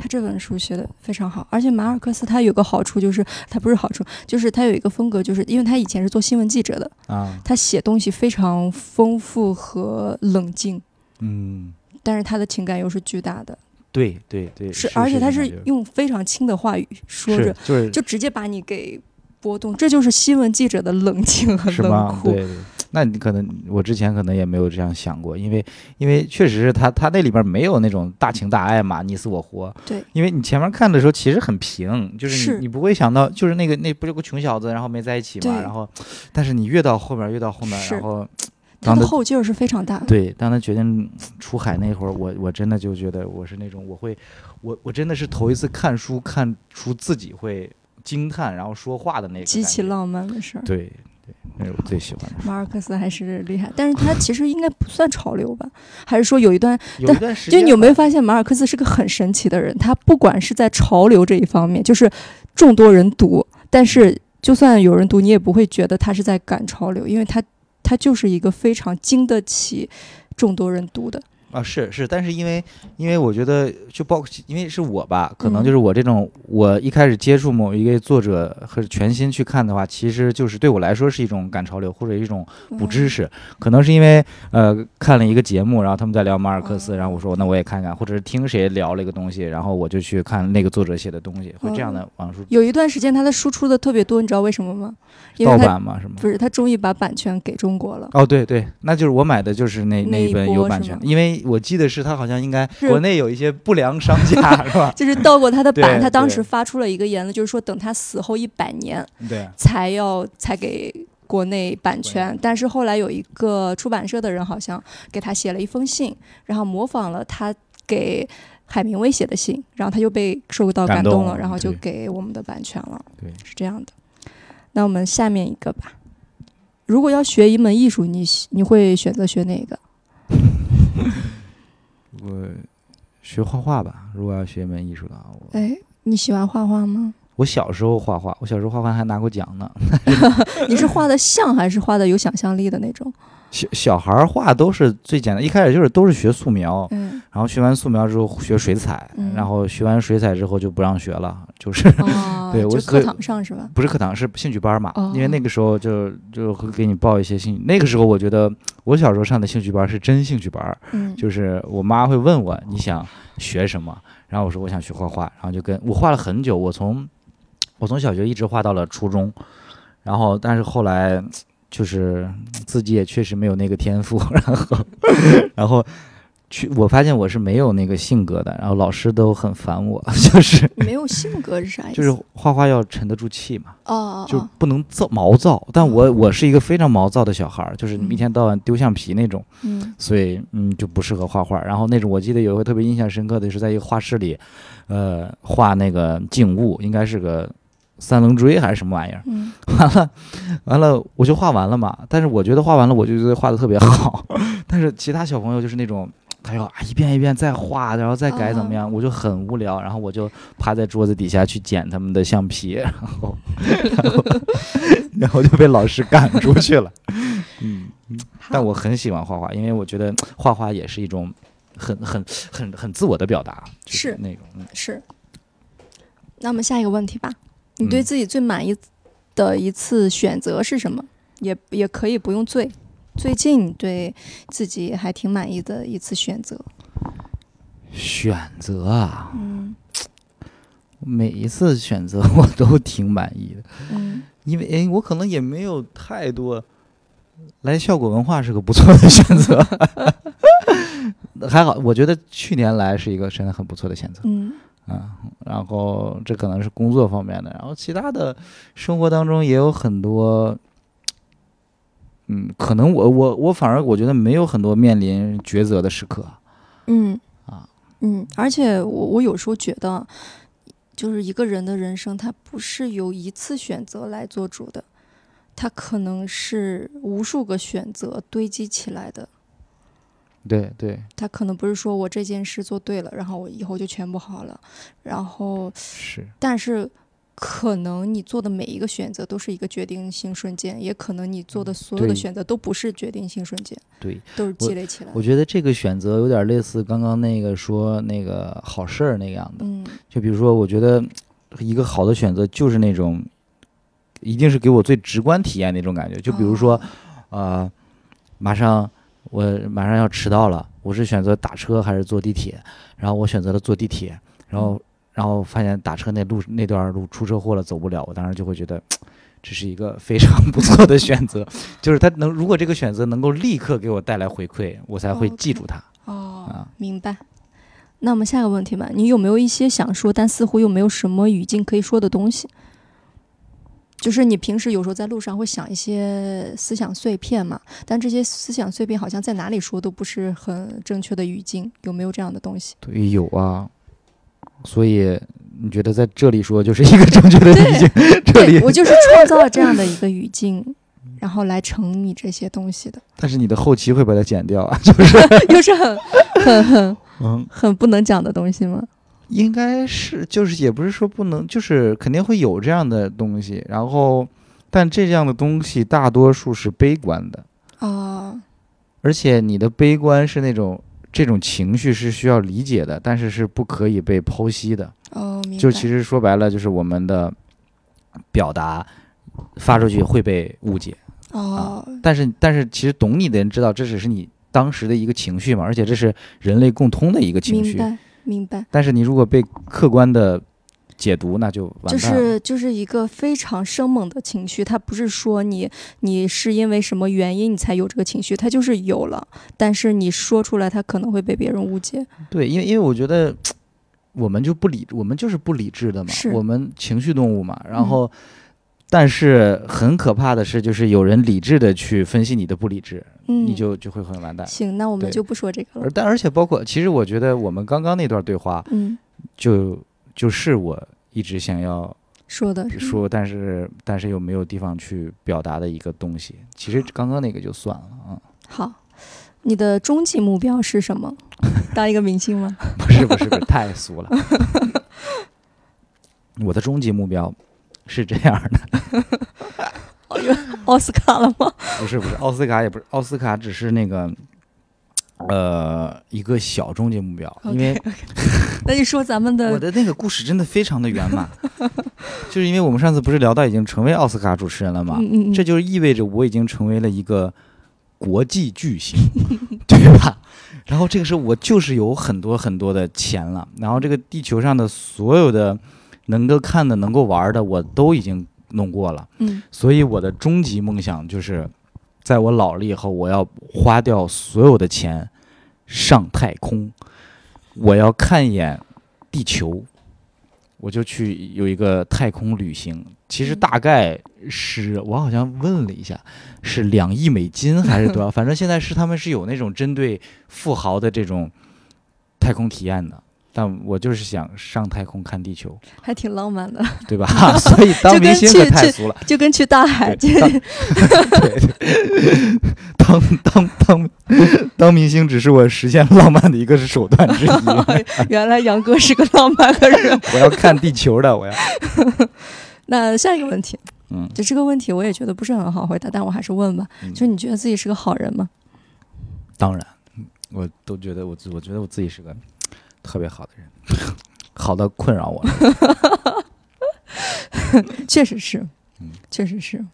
他这本书写的非常好，而且马尔克斯他有个好处就是，他不是好处，就是他有一个风格，就是因为他以前是做新闻记者的，啊，他写东西非常丰富和冷静，嗯，但是他的情感又是巨大的，对对对，是而且他是用非常轻的话语说着，就是就直接把你给波动，这就是新闻记者的冷静和冷？酷。对对，那你可能我之前可能也没有这样想过，因为因为确实是他他那里边没有那种大情大爱嘛，你死我活。对因为你前面看的时候其实很平，就是是你你不会想到，就是那个那不是有个穷小子，然后没在一起嘛，然后但是你越到后面越到后面，然后他的当后劲儿是非常大的。对，当他决定出海那会儿，我我真的就觉得我是那种我会，我我真的是头一次看书看出自己会惊叹，然后说话的那个极其。浪漫的事儿。对对，那是我最喜欢的。马尔克斯还是厉害，但是他其实应该不算潮流吧？还是说有一段，有一段时就间就你有没有发现马尔克斯是个很神奇的人？他不管是在潮流这一方面，就是众多人读，但是就算有人读，你也不会觉得他是在赶潮流，因为他他就是一个非常经得起众多人读的。啊，是是，但是因为因为我觉得就包括因为是我吧，可能嗯就是我这种、我一开始接触某一个作者和全新去看的话，其实就是对我来说是一种赶潮流或者一种补知识，可能是因为呃看了一个节目，然后他们在聊马尔克斯，哦然后我说那我也看看，或者是听谁聊了一个东西，然后我就去看那个作者写的东西，会这样的往书有一段时间他的输出的特别多，你知道为什么吗？因为盗版嘛，是吗？不是他终于把版权给中国了。哦，对对，那就是我买的就是那那一一本波有版权的，因为我记得是他好像应该国内有一些不良商家 是吧？就是盗过他的版，他当时发出了一个言论，就是说等他死后一百年对，才要才给国内版权。但是后来有一个出版社的人好像给他写了一封信，然后模仿了他给海明威写的信，然后他就被受到感动了，然后就给我们的版权了。对，是这样的。那我们下面一个吧。如果要学一门艺术，你你会选择学哪个？我学画画吧，如果要学一门艺术的话，我哎，你喜欢画画吗？我小时候画画，我小时候画画还拿过奖呢。你是画的像还是画的有想象力的那种？小小孩儿画都是最简单，一开始就是都是学素描，嗯，然后学完素描之后学水彩，嗯然后学完水彩之后就不让学了，就是哦，对我就课堂上是吧？不是课堂是兴趣班嘛，哦因为那个时候就就会给你报一些兴趣，那个时候我觉得我小时候上的兴趣班是真兴趣班，嗯，就是我妈会问我你想学什么，然后我说我想学画画，然后就跟我画了很久，我从我从小学一直画到了初中，然后但是后来就是自己也确实没有那个天赋，然后然后去我发现我是没有那个性格的，然后老师都很烦我，就是没有性格是啥意思？就是画画要沉得住气嘛。哦哦就哦，不能躁毛躁，但我我是一个非常毛躁的小孩儿，就是嗯一天到晚丢橡皮那种，嗯所以嗯就不适合画画。然后那种我记得有一回特别印象深刻的是在一个画室里，呃画那个静物，应该是个三棱锥还是什么玩意儿，嗯。完了完了我就画完了嘛，但是我觉得画完了我就觉得画的特别好，但是其他小朋友就是那种。他要啊一遍一遍再画，然后再改怎么样，我就很无聊，然后我就趴在桌子底下去捡他们的橡皮，然后然后然后就被老师赶出去了。嗯，但我很喜欢画画，因为我觉得画画也是一种很很很很自我的表达，就是。那种嗯。是。那我们下一个问题吧，你对嗯自己最满意的一次选择是什么？也也可以不用最，最近对自己还挺满意的一次选择。选择啊，嗯 每一次选择我都挺满意的，嗯因为诶，我可能也没有太多。来效果文化是个不错的选择，还好，我觉得去年来是一个真的很不错的选择。嗯啊，然后这可能是工作方面的，然后其他的生活当中也有很多，嗯，可能我我我反而我觉得没有很多面临抉择的时刻，嗯啊嗯，而且我我有时候觉得，就是一个人的人生，他不是由一次选择来做主的，他可能是无数个选择堆积起来的。对对他可能不是说我这件事做对了，然后我以后就全部好了，然后是，但是可能你做的每一个选择都是一个决定性瞬间，也可能你做的所有的选择都不是决定性瞬间，对，都是积累起来的。我觉得这个选择有点类似刚刚那个说那个好事儿那个样的，嗯就比如说，我觉得一个好的选择就是那种，一定是给我最直观体验那种感觉，就比如说。哦呃，马上我马上要迟到了，我是选择打车还是坐地铁？然后我选择了坐地铁，然后然后发现打车那路那段路出车祸了，走不了，我当时就会觉得。这是一个非常不错的选择，就是他能，如果这个选择能够立刻给我带来回馈，我才会记住他。哦啊，明白。那我们下个问题吧，你有没有一些想说但似乎又没有什么语境可以说的东西？就是你平时有时候在路上会想一些思想碎片嘛，但这些思想碎片好像在哪里说都不是很正确的语境，有没有这样的东西？对，有啊，所以你觉得在这里说就是一个正确的语境？这里对，我就是创造了这样的一个语境，然后来成你这些东西的，但是你的后期会把它剪掉啊，就是 又是很很很嗯，很不能讲的东西吗？应该是就是也不是说不能，就是肯定会有这样的东西，然后但这样的东西大多数是悲观的，啊，而且你的悲观是那种这种情绪是需要理解的，但是是不可以被剖析的。就其实说白了，就是我们的表达发出去会被误解，哦，但是但是其实懂你的人知道这只是你当时的一个情绪嘛，而且这是人类共通的一个情绪。明白，但是你如果被客观的解读，那就完就蛋了。是就是一个非常生猛的情绪，它不是说你你是因为什么原因你才有这个情绪，它就是有了，但是你说出来，它可能会被别人误解。对，因为因为我觉得 我们就不理，我们就是不理智的嘛，我们情绪动物嘛。然嗯后，但是很可怕的是，就是有人理智的去分析你的不理智，嗯，你就就会很完蛋。行，那我们就不说这个了而。但而且包括，其实我觉得我们刚刚那段对话，嗯，就就是我一直想要说的说，但是但是又没有地方去表达的一个东西。其实刚刚那个就算了啊，好。你的终极目标是什么？当一个明星吗？不是不是不是，太俗了。我的终极目标是这样的，奥斯卡了吗？不是不是，奥斯卡也不是，奥斯卡只是那个。呃，一个小终极目标，因为那你说咱们的我的那个故事真的非常的圆满，就是因为我们上次不是聊到已经成为奥斯卡主持人了吗？嗯嗯嗯，这就意味着我已经成为了一个国际巨星，对吧？然后这个时候我就是有很多很多的钱了，然后这个地球上的所有的能够看的、能够玩的，我都已经弄过了。嗯所以我的终极梦想就是，在我老了以后，我要花掉所有的钱上太空，我要看一眼地球，我就去有一个太空旅行。其实嗯大概是我好像问了一下，是两亿美金还是多少？反正现在是他们是有那种针对富豪的这种太空体验的。但我就是想上太空看地球，还挺浪漫的，对吧？所以当明星可太俗了。就跟去 大海，对当当当当当明星只是我实现浪漫的一个手段之一。原来杨哥是个浪漫的人。我要看地球的，我要那下一个问题，嗯就这个问题我也觉得不是很好回答，但我还是问吧。嗯就你觉得自己是个好人吗？当然，我都觉得我自我觉得我自己是个特别好的人，好的困扰我了。确实是嗯，确实是。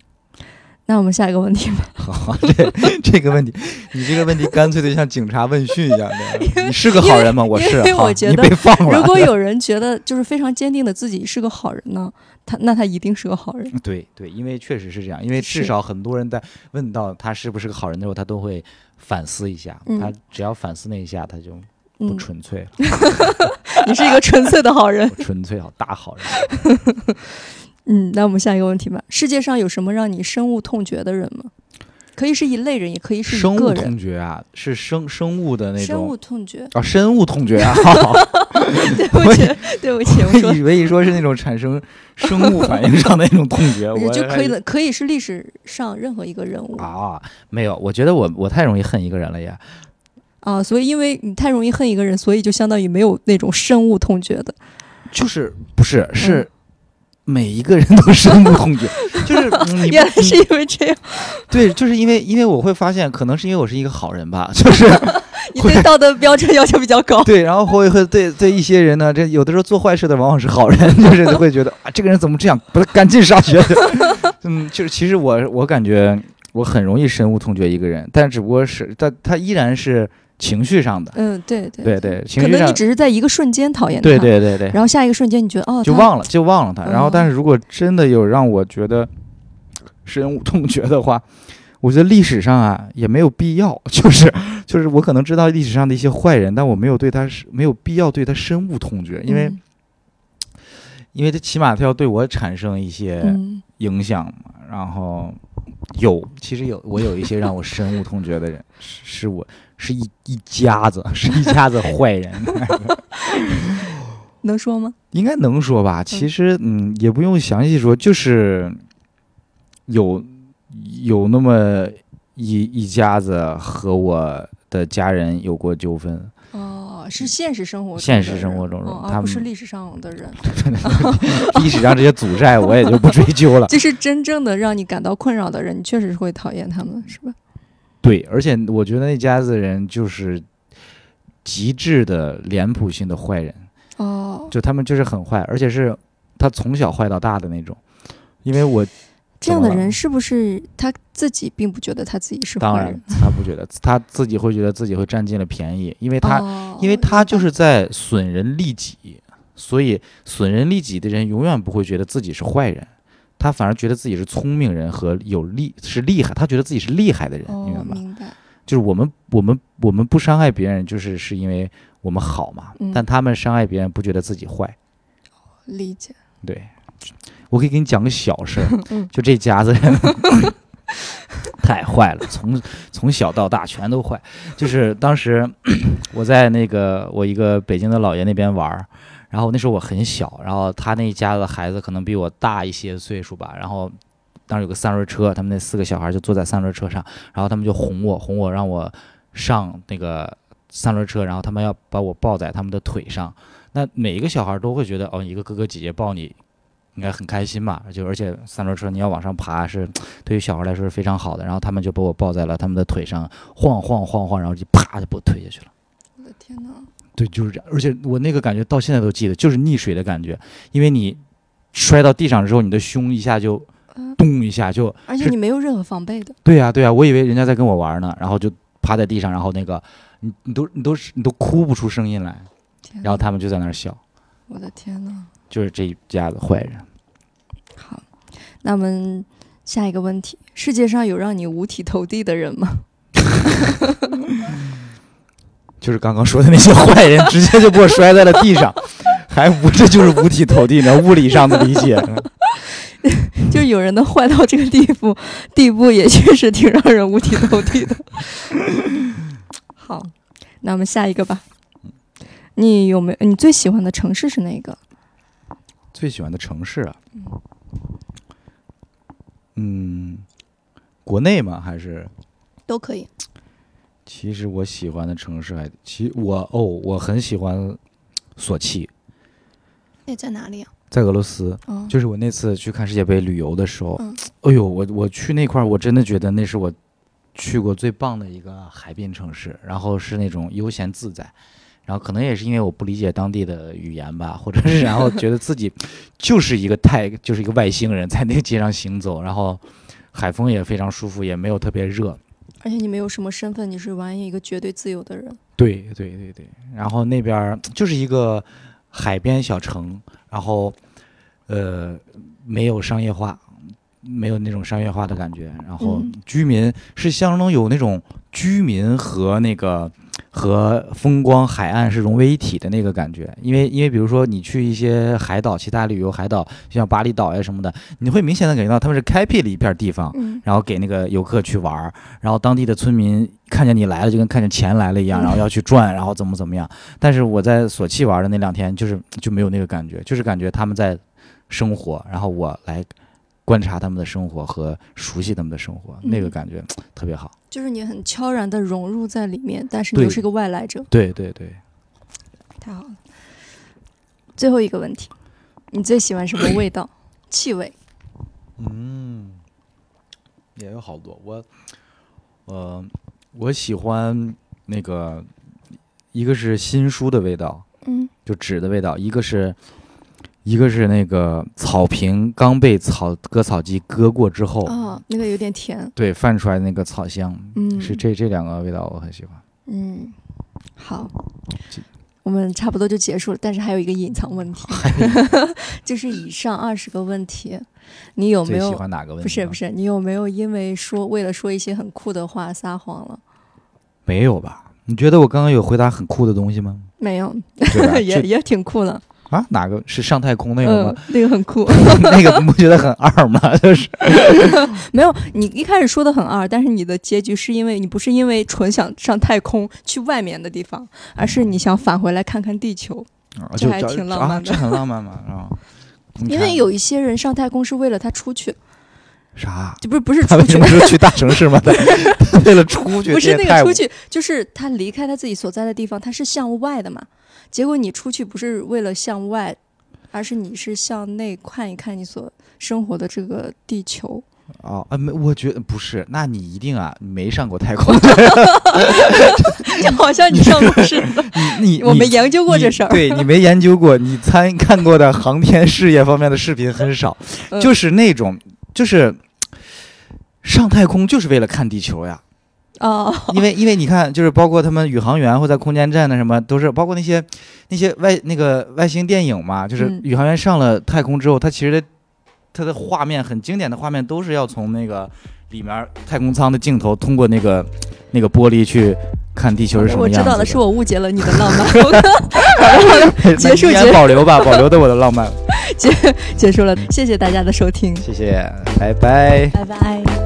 那我们下一个问题吧。好，这这个问题，你这个问题干脆的像警察问讯一样的。你是个好人吗？我是因为。好我觉得你被放了。如果有人觉得就是非常坚定的自己是个好人呢，他那他一定是个好人。对对，因为确实是这样，因为至少很多人在问到他是不是个好人的时候，他都会反思一下。嗯他只要反思那一下，他就不嗯，纯粹了，你是一个纯粹的好人。不纯粹好大好人。嗯，那我们下一个问题吧。世界上有什么让你深恶痛绝的人吗？可以是一类人，也可以是生物一个人。痛绝啊，是生生物的那深恶种痛绝。啊，深恶痛绝啊。好对不起，对不起，我以为你说是那种产生生物反应上的那种痛觉，我还就可以了，可以是历史上任何一个人物啊，没有，我觉得我我太容易恨一个人了呀。啊，所以因为你太容易恨一个人，所以就相当于没有那种深恶痛绝的。就是不是嗯是每一个人都深恶痛绝，就是嗯你 原来是因为这样，对，就是因为因为我会发现，可能是因为我是一个好人吧，就 是你对道德标准要求比较高。对，然后会会对对一些人呢，这有的时候做坏事的往往是好人，就是会觉得啊，这个人怎么这样，不是赶尽杀绝。嗯，就是其实我我感觉我很容易深恶痛绝一个人，但只不过是他他依然是情绪上的，嗯，对对对对，情绪上，可能你只是在一个瞬间讨厌他，对对对。对，然后下一个瞬间你觉得哦，就忘了就忘了他。然后，嗯。但是如果真的有让我觉得深恶痛绝的话，我觉得历史上啊也没有必要，就是就是我可能知道历史上的一些坏人，但我没有对他是没有必要对他深恶痛绝，因为、嗯。因为他起码他要对我产生一些嗯。影响嘛。然后有其实有我有一些让我深恶痛绝的人，是是我是一一家子是一家子 坏人。能说吗？应该能说吧？其实，嗯，也不用详细说，就是有有那么一一家子和我的家人有过纠纷，哦，是现实生活中现实生活中哦他们而不是历史上的人，历史上这些祖债我也就不追究了。就是真正的让你感到困扰的人，你确实是会讨厌他们，是吧？对，而且我觉得那家子人就是极致的脸谱性的坏人，哦，就他们就是很坏，而且是他从小坏到大的那种。因为我这样的人是不是他自己并不觉得他自己是当然坏人？他不觉得，他自己会觉得自己会占尽了便宜，因为他、哦因为他就是在损人利己，所以损人利己的人永远不会觉得自己是坏人，他反而觉得自己是聪明人和有利是厉害，他觉得自己是厉害的人，哦，你明白吗？明白。就是我们我们我们不伤害别人，就是是因为我们好嘛，嗯但他们伤害别人不觉得自己坏。理解。对，我可以给你讲个小事儿，嗯就这家子人太坏了，从从小到大全都坏。就是当时 我在那个我一个北京的姥爷那边玩儿，然后那时候我很小，然后他那家的孩子可能比我大一些岁数吧，然后当时有个三轮车，他们那四个小孩就坐在三轮车上，然后他们就哄我，哄我让我上那个三轮车，然后他们要把我抱在他们的腿上。那每一个小孩都会觉得，哦，一个哥哥姐姐抱你，应该很开心嘛。就而且三轮车你要往上爬是 对于小孩来说是非常好的。然后他们就把我抱在了他们的腿上，晃晃晃晃，然后就啪就把我推下去了。我的天哪！对，就是这样。而且我那个感觉到现在都记得，就是溺水的感觉，因为你摔到地上之后，你的胸一下就嗯咚一下就，而且你没有任何防备的。对呀、对呀、我以为人家在跟我玩呢，然后就趴在地上，然后那个你你都你都你都哭不出声音来，然后他们就在那儿笑，我的天呐！就是这一家子坏人。好，那我们下一个问题：世界上有让你五体投地的人吗？就是刚刚说的那些坏人，直接就给我摔在了地上，还不这就是五体投地呢？物理上的理解。就有人能坏到这个地步，地步也确实挺让人五体投地的。好，那我们下一个吧。你有没有你最喜欢的城市是哪个？最喜欢的城市啊，嗯，国内吗？还是？都可以。其实我喜欢的城市还，其我哦，我很喜欢索契，那在哪里啊？在俄罗斯。哦，就是我那次去看世界杯旅游的时候，嗯哎呦，我我去那块儿，我真的觉得那是我去过最棒的一个海滨城市，然后是那种悠闲自在，然后可能也是因为我不理解当地的语言吧，或者是 然后觉得自己就是一个太就是一个外星人在那个街上行走，然后海风也非常舒服，也没有特别热。而且你没有什么身份，你是完全一个绝对自由的人。对对对对，然后那边儿就是一个海边小城，然后呃没有商业化，没有那种商业化的感觉，然后嗯。居民是相当有那种居民和那个和风光海岸是融为一体的那个感觉，因为因为比如说你去一些海岛，其他旅游海岛，像巴厘岛呀什么的，你会明显的感觉到他们是开辟了一片地方，嗯，然后给那个游客去玩儿，然后当地的村民看见你来了，就跟看见钱来了一样，嗯。然后要去赚，然后怎么怎么样。但是我在索契玩的那两天，就是就没有那个感觉，就是感觉他们在生活，然后我来观察他们的生活和熟悉他们的生活，那个嗯感觉 特别好。就是你很悄然的融入在里面，但是你又是个外来者，对对对，太好了。最后一个问题，你最喜欢什么味道？气味？嗯，也有好多。我，呃，我喜欢那个，一个是新书的味道，嗯，就纸的味道；一个是，一个是那个草坪刚被草割草机割过之后，哦，那个有点甜。对泛出来的那个草香，嗯，是这这两个味道我很喜欢。嗯，好，我们差不多就结束了，但是还有一个隐藏问题，就是以上二十个问题，你有没有喜有？欢哪个问题？不是不，是，你有没有因为说为了说一些很酷的话撒谎了？没有吧？你觉得我刚刚有回答很酷的东西吗？没有，也也挺酷的。啊，哪个是上太空那个吗嗯？，那个很酷。那个不觉得很二吗？就是 没有，你一开始说的很二，但是你的结局是因为你不是因为纯想上太空去外面的地方，而是你想返回来看看地球。啊就这还挺浪啊，漫的这很浪漫嘛啊。因为有一些人上太空是为了他出去，啥？就不是不是出去么，是去大城市吗？他他为了出去，不是那个出去，就是他离开他自己所在的地方，他是向外的嘛。结果你出去不是为了向外，而是你是向内看一看你所生活的这个地球。哦啊，没，我觉得不是，那你一定啊没上过太空，就好像你上过似的。你你我没研究过这事儿。对你没研究过，你参看过的航天事业方面的视频很少，嗯就是那种就是上太空就是为了看地球呀。哦，因为因为你看，就是包括他们宇航员或在空间站的什么，都是包括那些那些外那个外星电影嘛，就是嗯宇航员上了太空之后，他其实他的画面很经典的画面都是要从那个里面太空舱的镜头通过那个那个玻璃去看地球是什么样。我知道了，是我误解了你的浪漫。好的好的，结束结也保留吧，保留的我的浪漫。结结束了，谢谢大家的收听，谢谢，拜拜。拜拜。